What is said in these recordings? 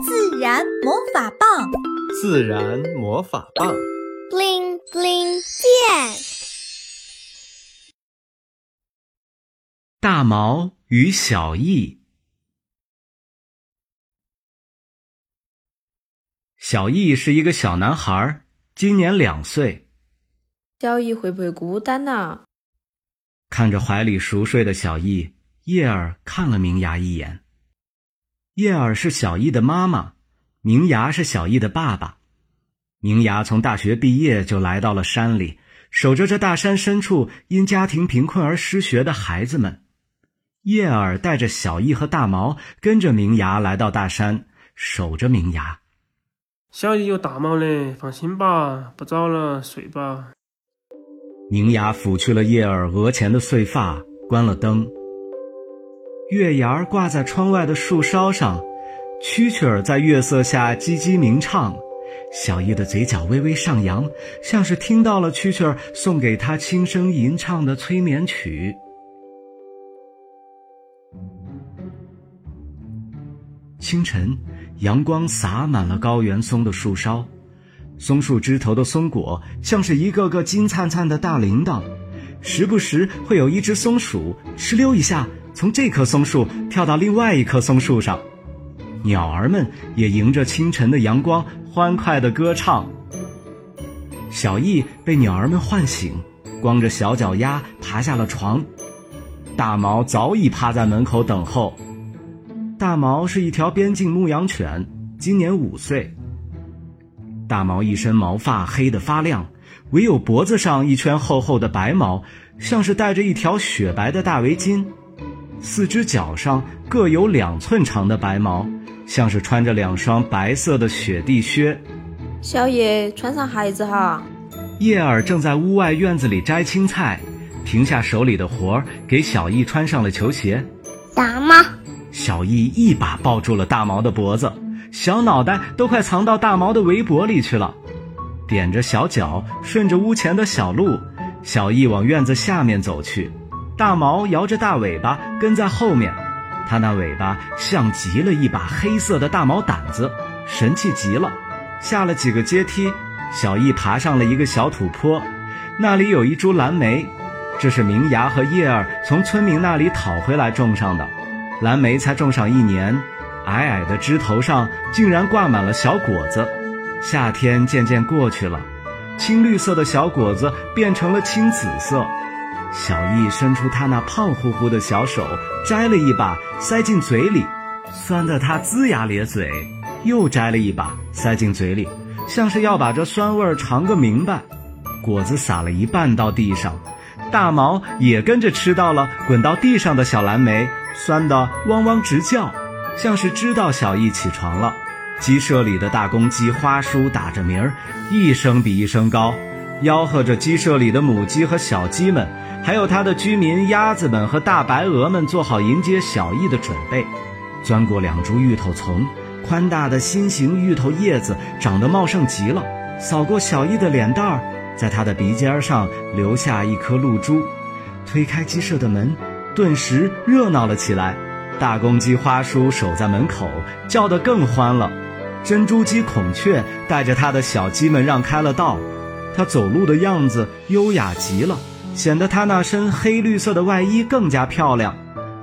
自然魔法棒，自然魔法棒，bling bling 变。大毛与小易。小易是一个小男孩，今年两岁。小易会不会孤单呢？看着怀里熟睡的小易，叶儿看了明牙一眼。叶儿是小易的妈妈，明牙是小易的爸爸。明牙从大学毕业就来到了山里，守着这大山深处因家庭贫困而失学的孩子们。叶儿带着小易和大毛跟着明牙来到大山，守着明牙。小易有大毛嘞，放心吧，不早了，睡吧。明牙抚去了叶儿额前的碎发，关了灯。月牙儿挂在窗外的树梢上，蛐蛐儿在月色下唧唧鸣唱。小易的嘴角微微上扬，像是听到了蛐蛐儿送给他轻声吟唱的催眠曲。清晨，阳光洒满了高原松的树梢。松树枝头的松果像是一个个金灿灿的大铃铛，时不时会有一只松鼠哧溜一下从这棵松树跳到另外一棵松树上，鸟儿们也迎着清晨的阳光欢快地歌唱。小易被鸟儿们唤醒，光着小脚丫爬下了床，大毛早已趴在门口等候。大毛是一条边境牧羊犬，今年五岁。大毛一身毛发黑得发亮，唯有脖子上一圈厚厚的白毛，像是戴着一条雪白的大围巾。四只脚上各有两寸长的白毛，像是穿着两双白色的雪地靴。小叶，穿上鞋子哈。叶儿正在屋外院子里摘青菜，停下手里的活儿，给小易穿上了球鞋。大毛，小易一把抱住了大毛的脖子。小脑袋都快藏到大毛的围脖里去了，踮着小脚顺着屋前的小路，小易往院子下面走去。大毛摇着大尾巴跟在后面，它那尾巴像极了一把黑色的大毛掸子，神气极了。下了几个阶梯，小易爬上了一个小土坡，那里有一株蓝莓，这是明芽和叶儿从村民那里讨回来种上的，蓝莓才种上一年。矮矮的枝头上竟然挂满了小果子，夏天渐渐过去了，青绿色的小果子变成了青紫色。小易伸出他那胖乎乎的小手，摘了一把塞进嘴里，酸得他龇牙咧嘴；又摘了一把塞进嘴里，像是要把这酸味儿尝个明白。果子撒了一半到地上，大毛也跟着吃到了滚到地上的小蓝莓，酸得汪汪直叫。像是知道小易起床了，鸡舍里的大公鸡花叔打着鸣儿，一声比一声高，吆喝着鸡舍里的母鸡和小鸡们，还有它的居民鸭子们和大白鹅们做好迎接小易的准备。钻过两株芋头丛，宽大的心形芋头叶子长得茂盛极了，扫过小易的脸蛋儿，在他的鼻尖上留下一颗露珠。推开鸡舍的门，顿时热闹了起来。大公鸡花叔守在门口，叫得更欢了。珍珠鸡孔雀带着它的小鸡们让开了道。它走路的样子优雅极了，显得它那身黑绿色的外衣更加漂亮。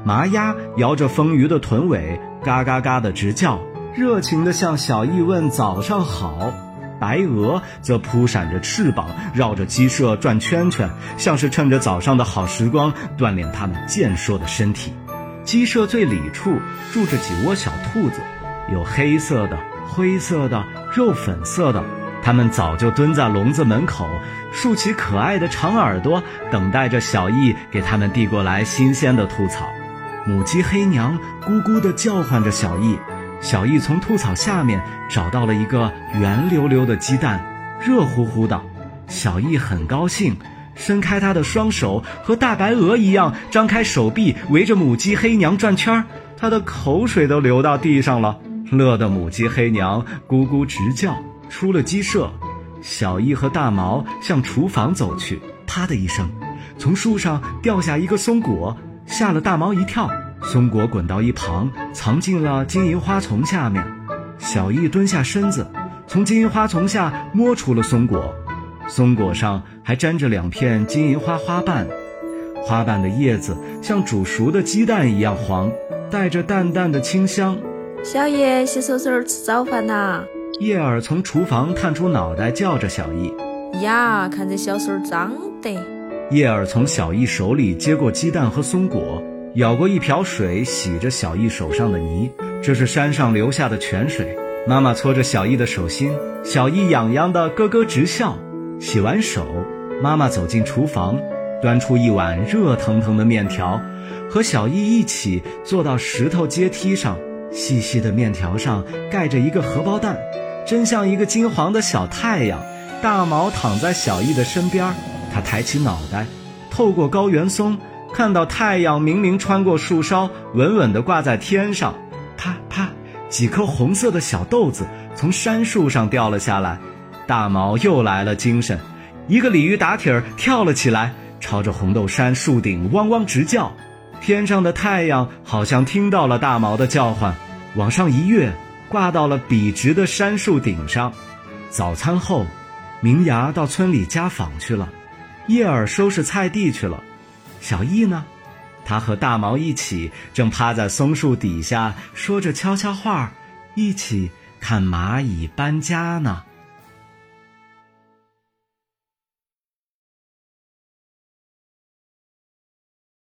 麻鸭摇着丰腴的臀尾，嘎嘎嘎的直叫，热情地向小易问早上好。白鹅则扑闪着翅膀，绕着鸡舍转圈圈，像是趁着早上的好时光锻炼它们健硕的身体。鸡舍最里处住着几窝小兔子，有黑色的、灰色的、肉粉色的。它们早就蹲在笼子门口，竖起可爱的长耳朵，等待着小易给它们递过来新鲜的兔草。母鸡黑娘咕咕地叫唤着小易，小易从兔草下面找到了一个圆溜溜的鸡蛋，热乎乎的。小易很高兴。伸开他的双手，和大白鹅一样张开手臂，围着母鸡黑娘转圈儿。他的口水都流到地上了，乐得母鸡黑娘咕咕直叫。出了鸡舍，小易和大毛向厨房走去。啪的一声，从树上掉下一个松果，吓了大毛一跳。松果滚到一旁，藏进了金银花丛下面。小易蹲下身子，从金银花丛下摸出了松果，松果上还沾着两片金银花花瓣，花瓣的叶子像煮熟的鸡蛋一样黄，带着淡淡的清香。小叶洗手手吃早饭呐。叶儿从厨房探出脑袋，叫着小易：“呀，看这小手脏的！”叶儿从小易手里接过鸡蛋和松果，舀过一瓢水，洗着小易手上的泥。这是山上流下的泉水。妈妈搓着小易的手心，小易痒痒的咯咯直笑。洗完手，妈妈走进厨房，端出一碗热腾腾的面条，和小易一起坐到石头阶梯上。细细的面条上盖着一个荷包蛋。真像一个金黄的小太阳，大毛躺在小易的身边，他抬起脑袋，透过高原松看到太阳明明穿过树梢，稳稳地挂在天上。啪啪，几颗红色的小豆子从杉树上掉了下来，大毛又来了精神，一个鲤鱼打挺儿跳了起来，朝着红豆杉树顶汪汪直叫。天上的太阳好像听到了大毛的叫唤，往上一跃。挂到了笔直的杉树顶上。早餐后，明牙到村里家访去了，叶儿收拾菜地去了。小易呢？他和大毛一起正趴在松树底下说着悄悄话，一起看蚂蚁搬家呢。